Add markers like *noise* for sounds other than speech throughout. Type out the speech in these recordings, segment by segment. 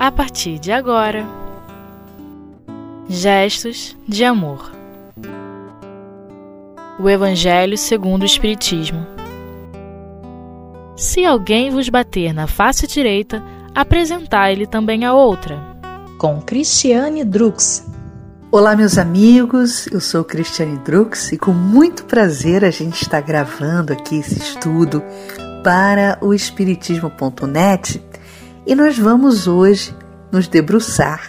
a partir de agora. Gestos de amor. O Evangelho segundo o Espiritismo. Se alguém vos bater na face direita, apresentai-lhe também a outra. Com Cristiane Drux. Olá, meus amigos, eu sou Cristiane Drux e com muito prazer a gente está gravando aqui esse estudo para o Espiritismo.net e nós vamos hoje nos debruçar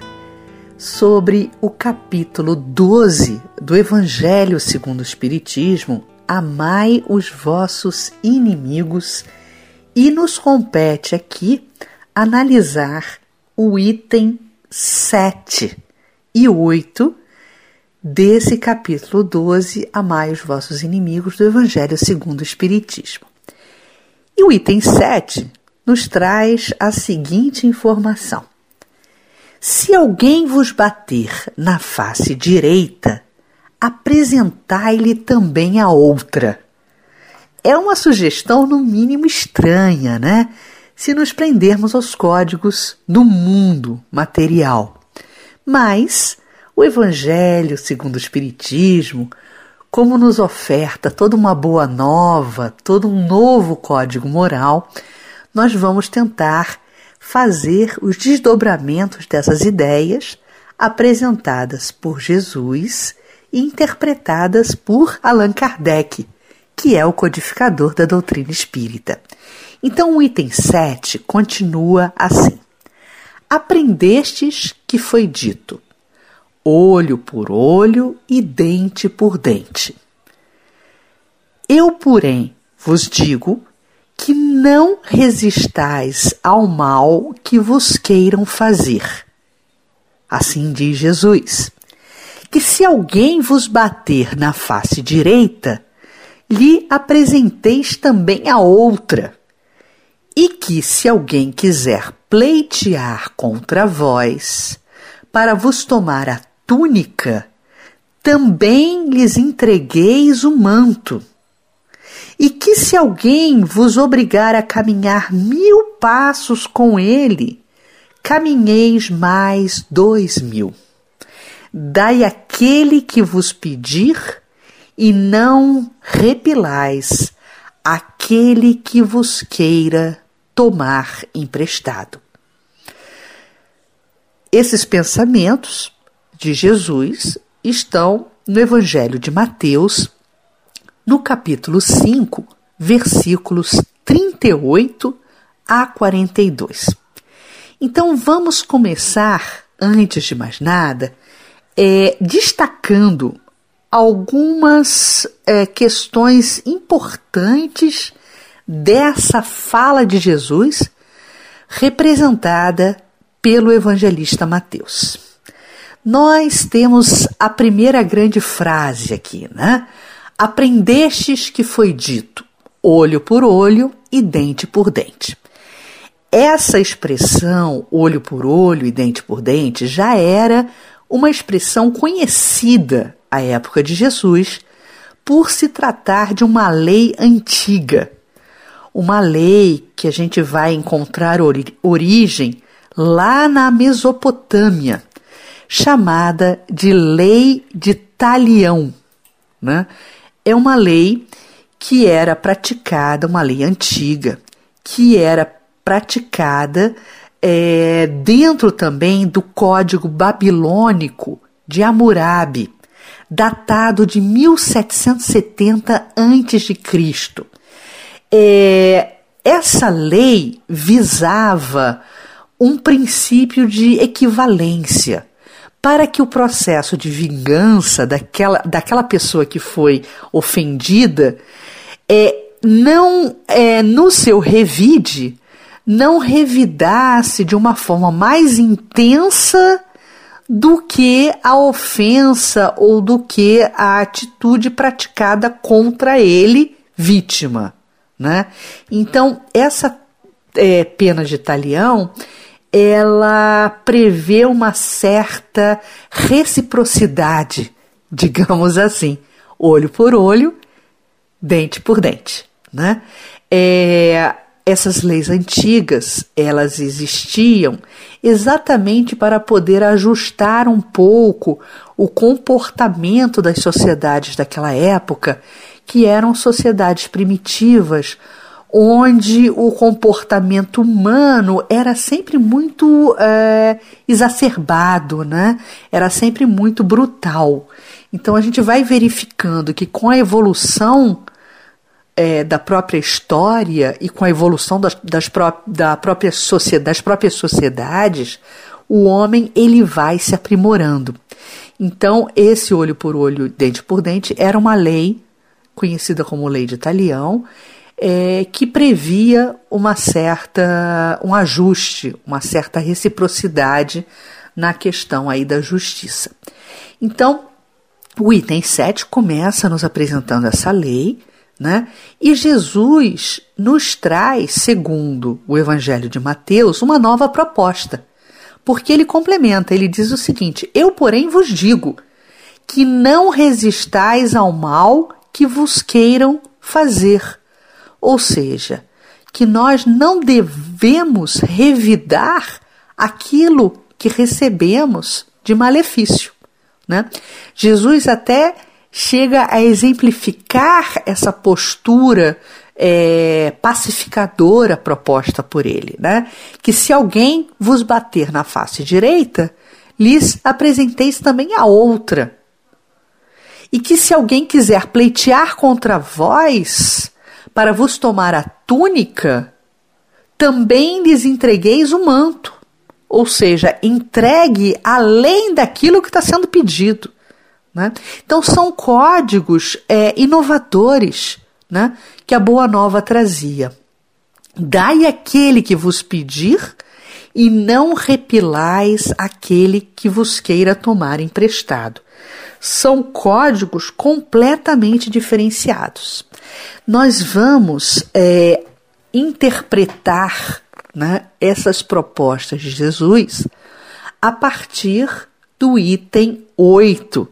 sobre o capítulo 12 do Evangelho segundo o Espiritismo, Amai os vossos inimigos, e nos compete aqui analisar o item 7 e 8 desse capítulo 12, Amai os vossos inimigos, do Evangelho segundo o Espiritismo. E o item 7 nos traz a seguinte informação: Se alguém vos bater na face direita, apresentai-lhe também a outra. É uma sugestão, no mínimo, estranha, né? Se nos prendermos aos códigos do mundo material. Mas o Evangelho, segundo o Espiritismo, como nos oferta toda uma boa nova, todo um novo código moral, nós vamos tentar fazer os desdobramentos dessas ideias apresentadas por Jesus e interpretadas por Allan Kardec, que é o codificador da doutrina espírita. Então, o item 7 continua assim: Aprendestes que foi dito olho por olho e dente por dente. Eu, porém, vos digo que não resistais ao mal que vos queiram fazer. Assim diz Jesus: que se alguém vos bater na face direita, lhe apresenteis também a outra, e que se alguém quiser pleitear contra vós, para vos tomar a túnica, também lhes entregueis o manto. Que se alguém vos obrigar a caminhar mil passos com ele, caminheis mais dois mil. Dai aquele que vos pedir, e não repilais aquele que vos queira tomar emprestado. Esses pensamentos de Jesus estão no Evangelho de Mateus, no capítulo 5, versículos 38 a 42. Então vamos começar, antes de mais nada, é, destacando algumas é, questões importantes dessa fala de Jesus representada pelo evangelista Mateus nós temos a primeira grande frase aqui, né? Aprendestes que foi dito olho por olho e dente por dente. Essa expressão, olho por olho e dente por dente, já era uma expressão conhecida à época de Jesus, por se tratar de uma lei antiga. Uma lei que a gente vai encontrar ori origem lá na Mesopotâmia chamada de Lei de Talião. Né? É uma lei que era praticada, uma lei antiga, que era praticada é, dentro também do Código Babilônico de Hammurabi, datado de 1770 a.C. É, essa lei visava um princípio de equivalência para que o processo de vingança daquela, daquela pessoa que foi ofendida é, não é, no seu revide não revidasse de uma forma mais intensa do que a ofensa ou do que a atitude praticada contra ele, vítima. Né? Então, essa é, pena de talião ela prevê uma certa reciprocidade, *laughs* digamos assim, olho por olho, dente por dente, né? É, essas leis antigas, elas existiam exatamente para poder ajustar um pouco o comportamento das sociedades daquela época, que eram sociedades primitivas, onde o comportamento humano era sempre muito é, exacerbado, né? Era sempre muito brutal. Então a gente vai verificando que com a evolução é, da própria história e com a evolução das, das, pró da própria das próprias sociedades, o homem ele vai se aprimorando. Então, esse olho por olho, dente por dente, era uma lei conhecida como lei de Talião, é, que previa uma certa um ajuste, uma certa reciprocidade na questão aí da justiça. Então, o item 7 começa nos apresentando essa lei, né? E Jesus nos traz, segundo o Evangelho de Mateus, uma nova proposta. Porque ele complementa, ele diz o seguinte: Eu, porém, vos digo que não resistais ao mal que vos queiram fazer. Ou seja, que nós não devemos revidar aquilo que recebemos de malefício. Né? Jesus até chega a exemplificar essa postura é, pacificadora proposta por ele, né? Que se alguém vos bater na face direita, lhes apresenteis também a outra. E que se alguém quiser pleitear contra vós, para vos tomar a túnica, também lhes entregueis o manto. Ou seja, entregue além daquilo que está sendo pedido. Né? Então, são códigos é, inovadores né, que a Boa Nova trazia. Dai aquele que vos pedir e não repilais aquele que vos queira tomar emprestado. São códigos completamente diferenciados. Nós vamos é, interpretar né, essas propostas de Jesus a partir do item 8,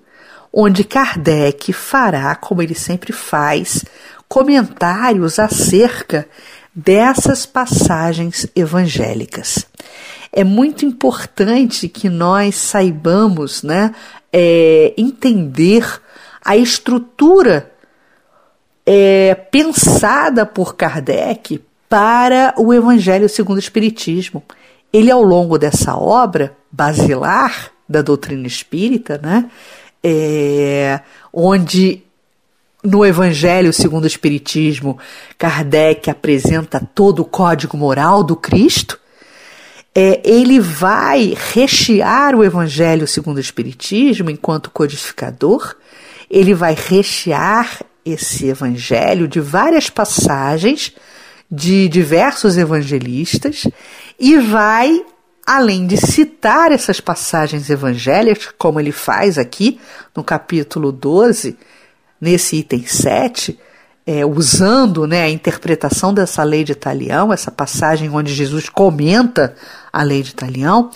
onde Kardec fará, como ele sempre faz, comentários acerca dessas passagens evangélicas. É muito importante que nós saibamos né, é, entender a estrutura é, pensada por Kardec para o Evangelho segundo o Espiritismo. Ele, ao longo dessa obra basilar da doutrina espírita, né, é, onde no Evangelho segundo o Espiritismo, Kardec apresenta todo o código moral do Cristo, é, ele vai rechear o Evangelho segundo o Espiritismo enquanto codificador, ele vai rechear esse Evangelho de várias passagens de diversos evangelistas e vai, além de citar essas passagens evangélicas, como ele faz aqui no capítulo 12, nesse item 7, é, usando né, a interpretação dessa lei de Italião, essa passagem onde Jesus comenta a lei de Italião,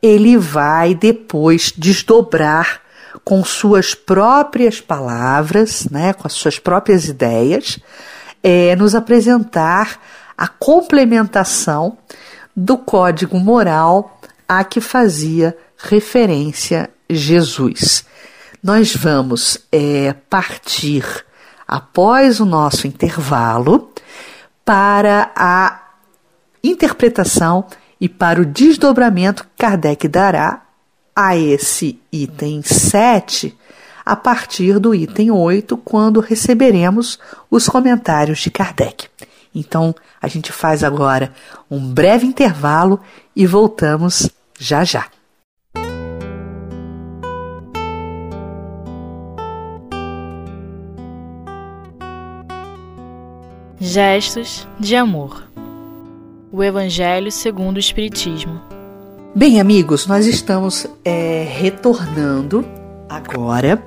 ele vai depois desdobrar com suas próprias palavras, né, com as suas próprias ideias, é, nos apresentar a complementação do código moral a que fazia referência Jesus. Nós vamos é, partir após o nosso intervalo para a interpretação e para o desdobramento que Kardec dará a esse item 7 a partir do item 8, quando receberemos os comentários de Kardec. Então, a gente faz agora um breve intervalo e voltamos já já. Gestos de amor. O Evangelho segundo o Espiritismo. Bem, amigos, nós estamos é, retornando agora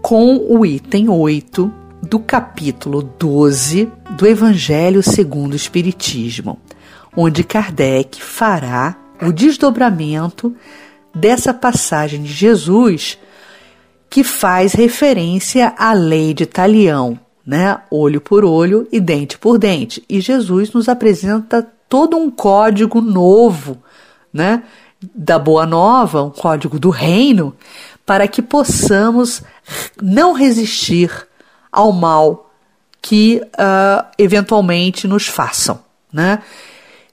com o item 8 do capítulo 12 do Evangelho segundo o Espiritismo, onde Kardec fará o desdobramento dessa passagem de Jesus que faz referência à lei de Talião, né? Olho por olho e dente por dente. E Jesus nos apresenta todo um código novo, né? Da Boa Nova, um código do reino, para que possamos não resistir ao mal que uh, eventualmente nos façam, né?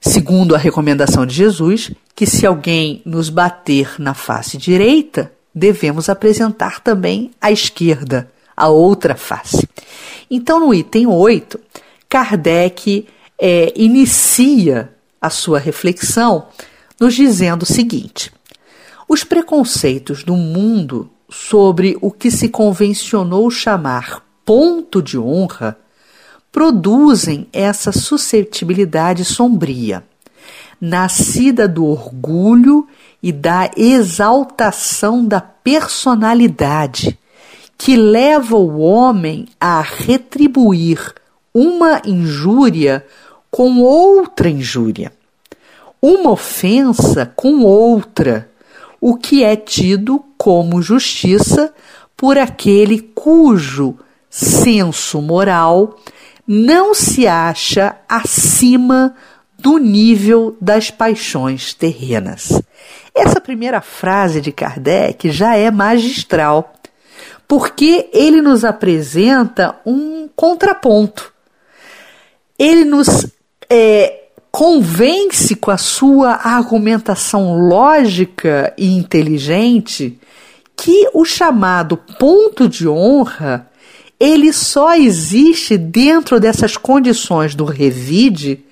Segundo a recomendação de Jesus, que se alguém nos bater na face direita, devemos apresentar também a esquerda, a outra face. Então, no item 8, Kardec é, inicia a sua reflexão nos dizendo o seguinte: os preconceitos do mundo sobre o que se convencionou chamar ponto de honra produzem essa suscetibilidade sombria, nascida do orgulho e da exaltação da personalidade que leva o homem a retribuir uma injúria com outra injúria, uma ofensa com outra, o que é tido como justiça por aquele cujo senso moral não se acha acima do nível das paixões terrenas. Essa primeira frase de Kardec já é magistral porque ele nos apresenta um contraponto. Ele nos é, convence com a sua argumentação lógica e inteligente que o chamado ponto de honra ele só existe dentro dessas condições do revide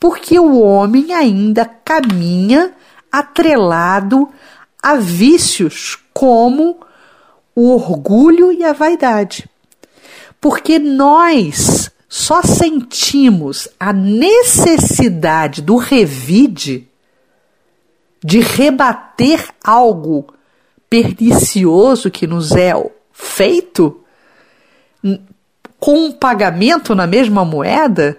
porque o homem ainda caminha atrelado a vícios como o orgulho e a vaidade. Porque nós só sentimos a necessidade do revide, de rebater algo pernicioso que nos é feito, com um pagamento na mesma moeda,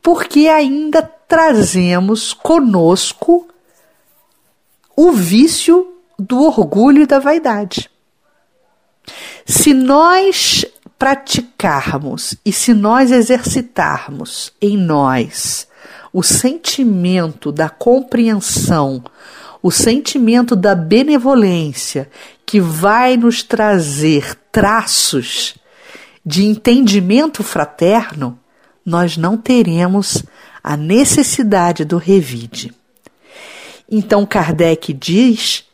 porque ainda trazemos conosco o vício do orgulho e da vaidade. Se nós praticarmos e se nós exercitarmos em nós o sentimento da compreensão, o sentimento da benevolência, que vai nos trazer traços de entendimento fraterno, nós não teremos a necessidade do revide. Então Kardec diz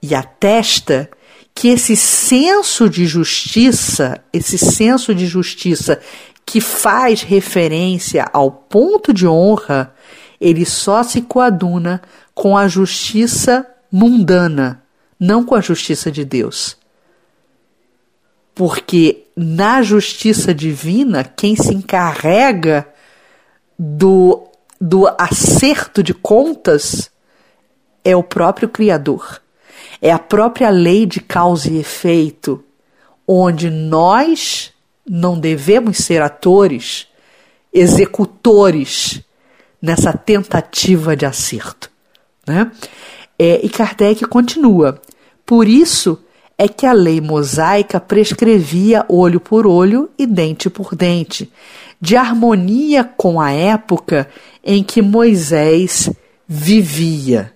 e atesta que esse senso de justiça, esse senso de justiça que faz referência ao ponto de honra, ele só se coaduna com a justiça mundana, não com a justiça de Deus. Porque na justiça divina, quem se encarrega do, do acerto de contas é o próprio Criador. É a própria lei de causa e efeito, onde nós não devemos ser atores, executores nessa tentativa de acerto. Né? É, e Kardec continua: por isso é que a lei mosaica prescrevia olho por olho e dente por dente, de harmonia com a época em que Moisés vivia.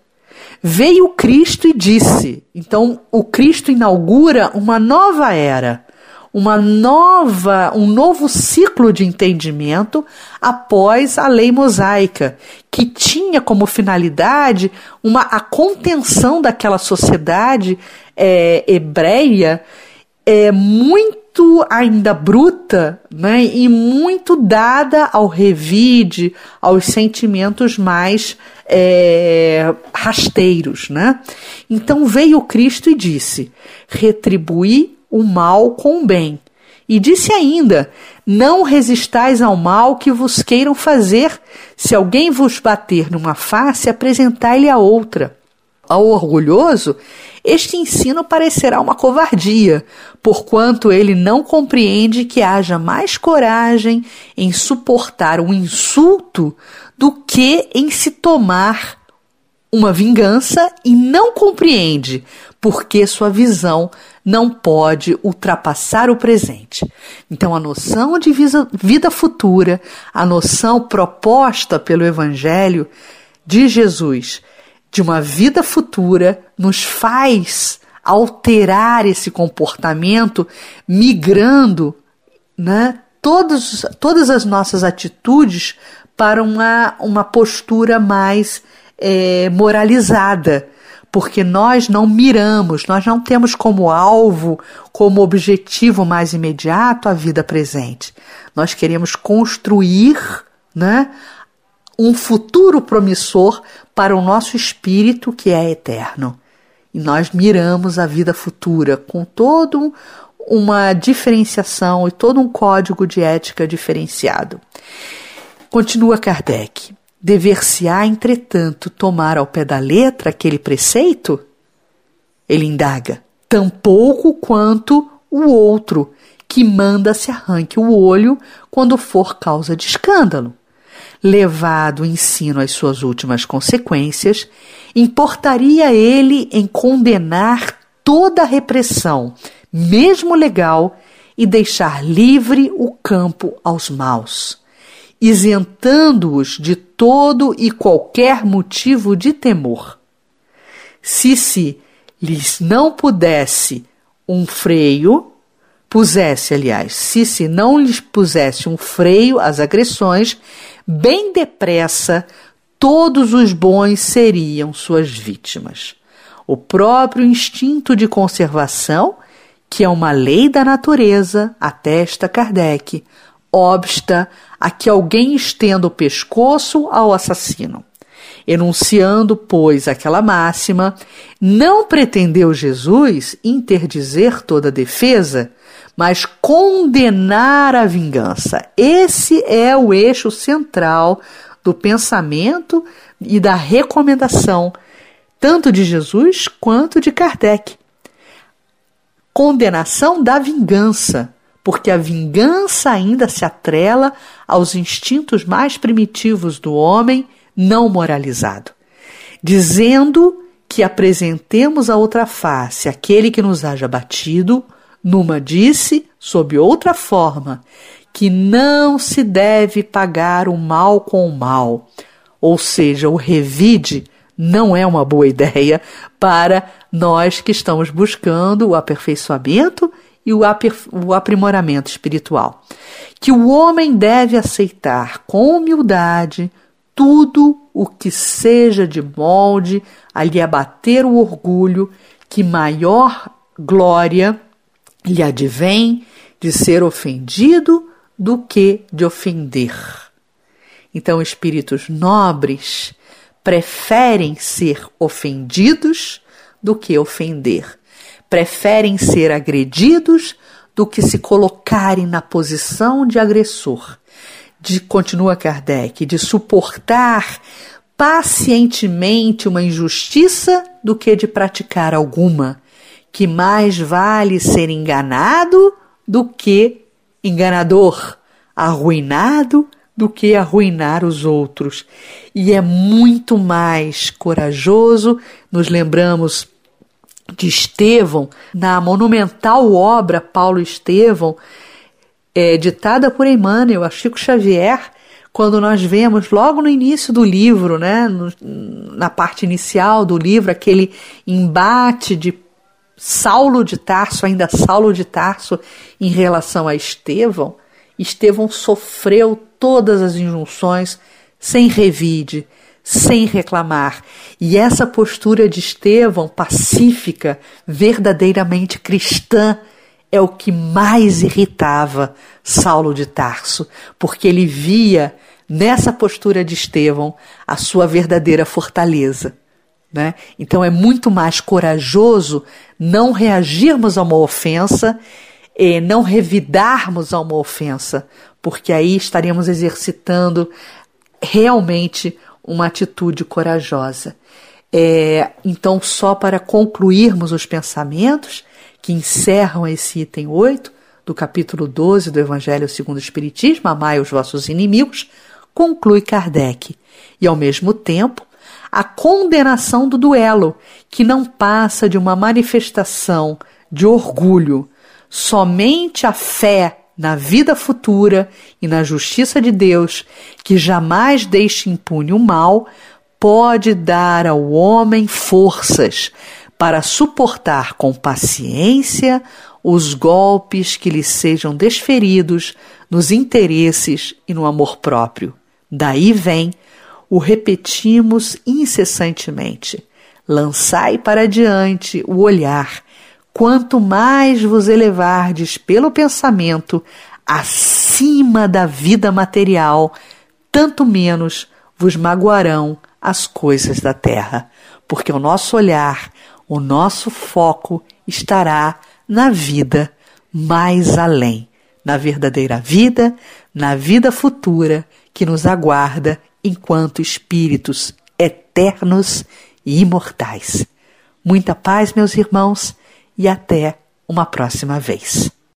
Veio Cristo e disse. Então, o Cristo inaugura uma nova era, uma nova, um novo ciclo de entendimento após a lei mosaica, que tinha como finalidade uma a contenção daquela sociedade é, hebreia é, muito ainda bruta né, e muito dada ao revide, aos sentimentos mais é, rasteiros. Né? Então veio Cristo e disse: retribuí o mal com o bem. E disse ainda: Não resistais ao mal que vos queiram fazer. Se alguém vos bater numa face, apresentai-lhe a outra. Ao orgulhoso, este ensino parecerá uma covardia, porquanto ele não compreende que haja mais coragem em suportar um insulto do que em se tomar uma vingança e não compreende porque sua visão não pode ultrapassar o presente. Então, a noção de vida futura, a noção proposta pelo Evangelho de Jesus de uma vida futura, nos faz alterar esse comportamento, migrando né, todos, todas as nossas atitudes para uma, uma postura mais é, moralizada, porque nós não miramos, nós não temos como alvo, como objetivo mais imediato a vida presente. Nós queremos construir né, um futuro promissor para o nosso espírito que é eterno. E nós miramos a vida futura com todo uma diferenciação e todo um código de ética diferenciado. Continua Kardec. Dever-se-á, entretanto, tomar ao pé da letra aquele preceito? Ele indaga. Tampouco quanto o outro, que manda se arranque o olho quando for causa de escândalo. Levado o ensino às suas últimas consequências, importaria ele em condenar toda a repressão, mesmo legal, e deixar livre o campo aos maus, isentando-os de todo e qualquer motivo de temor. Se se lhes não pudesse um freio, pusesse, aliás, se se não lhes pusesse um freio às agressões, bem depressa todos os bons seriam suas vítimas. O próprio instinto de conservação que é uma lei da natureza, atesta Kardec, obsta a que alguém estenda o pescoço ao assassino. Enunciando, pois, aquela máxima, não pretendeu Jesus interdizer toda defesa, mas condenar a vingança. Esse é o eixo central do pensamento e da recomendação, tanto de Jesus quanto de Kardec condenação da vingança, porque a vingança ainda se atrela aos instintos mais primitivos do homem não moralizado, dizendo que apresentemos a outra face aquele que nos haja batido, numa disse, sob outra forma, que não se deve pagar o mal com o mal, ou seja, o revide não é uma boa ideia para nós que estamos buscando o aperfeiçoamento e o, o aprimoramento espiritual. Que o homem deve aceitar com humildade tudo o que seja de molde a lhe abater o orgulho, que maior glória lhe advém de ser ofendido do que de ofender. Então, espíritos nobres preferem ser ofendidos do que ofender, preferem ser agredidos do que se colocarem na posição de agressor. De, continua Kardec, de suportar pacientemente uma injustiça do que de praticar alguma, que mais vale ser enganado do que enganador, arruinado do que arruinar os outros. E é muito mais corajoso, nos lembramos de Estevão, na monumental obra Paulo Estevão, é, ditada por Emmanuel, a Chico Xavier, quando nós vemos logo no início do livro, né, no, na parte inicial do livro, aquele embate de Saulo de Tarso, ainda Saulo de Tarso, em relação a Estevão, Estevão sofreu todas as injunções sem revide, sem reclamar. E essa postura de Estevão, pacífica, verdadeiramente cristã, é o que mais irritava Saulo de Tarso, porque ele via nessa postura de Estevão a sua verdadeira fortaleza. Né? Então é muito mais corajoso não reagirmos a uma ofensa e não revidarmos a uma ofensa, porque aí estaremos exercitando realmente uma atitude corajosa. É, então, só para concluirmos os pensamentos que encerram esse item 8 do capítulo 12 do Evangelho segundo o Espiritismo, Amai os vossos inimigos, conclui Kardec. E, ao mesmo tempo, a condenação do duelo, que não passa de uma manifestação de orgulho. Somente a fé na vida futura e na justiça de Deus, que jamais deixa impune o mal, pode dar ao homem forças para suportar com paciência os golpes que lhe sejam desferidos nos interesses e no amor próprio. Daí vem o repetimos incessantemente. Lançai para diante o olhar quanto mais vos elevardes pelo pensamento acima da vida material, tanto menos vos magoarão as coisas da terra, porque o nosso olhar, o nosso foco estará na vida mais além, na verdadeira vida, na vida futura que nos aguarda enquanto espíritos eternos e imortais. Muita paz, meus irmãos e até uma próxima vez.